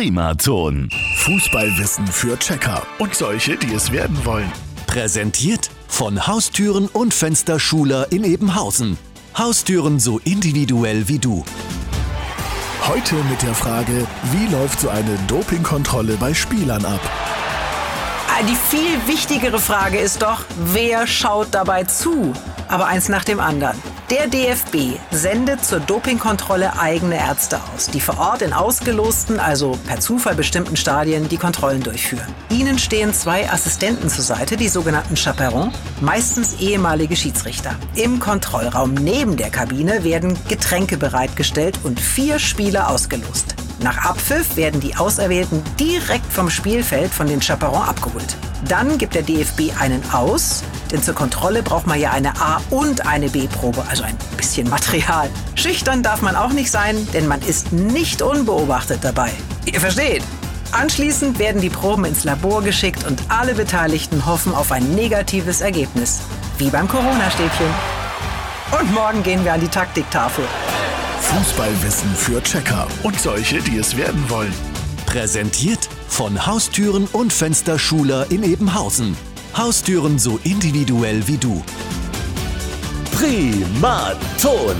Primaton. Fußballwissen für Checker und solche, die es werden wollen. Präsentiert von Haustüren und Fensterschuler in Ebenhausen. Haustüren so individuell wie du. Heute mit der Frage, wie läuft so eine Dopingkontrolle bei Spielern ab? Die viel wichtigere Frage ist doch, wer schaut dabei zu? Aber eins nach dem anderen. Der DFB sendet zur Dopingkontrolle eigene Ärzte aus, die vor Ort in ausgelosten, also per Zufall bestimmten Stadien die Kontrollen durchführen. Ihnen stehen zwei Assistenten zur Seite, die sogenannten Chaperons, meistens ehemalige Schiedsrichter. Im Kontrollraum neben der Kabine werden Getränke bereitgestellt und vier Spieler ausgelost. Nach Abpfiff werden die Auserwählten direkt vom Spielfeld von den Chaperons abgeholt. Dann gibt der DFB einen aus, denn zur Kontrolle braucht man ja eine A- und eine B-Probe, also ein bisschen Material. Schüchtern darf man auch nicht sein, denn man ist nicht unbeobachtet dabei. Ihr versteht? Anschließend werden die Proben ins Labor geschickt und alle Beteiligten hoffen auf ein negatives Ergebnis. Wie beim Corona-Stäbchen. Und morgen gehen wir an die Taktiktafel. Fußballwissen für Checker und solche, die es werden wollen. Präsentiert von Haustüren und Fensterschuler in Ebenhausen. Haustüren so individuell wie du. Primaton.